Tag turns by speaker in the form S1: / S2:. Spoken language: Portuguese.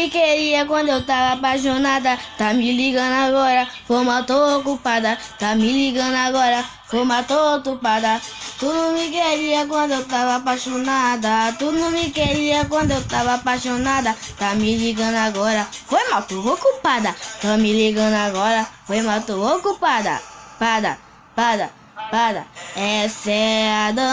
S1: me queria quando eu tava apaixonada. Tá me ligando agora, forma tô ocupada. Tá me ligando agora, forma tô ocupada. Tu não me queria quando eu tava apaixonada. Tu não me queria quando eu tava apaixonada. Tá me ligando agora, foi mal, tô ocupada. Tá me ligando agora, foi mal, tô ocupada. Pada, pada, pada. Essa é a dança.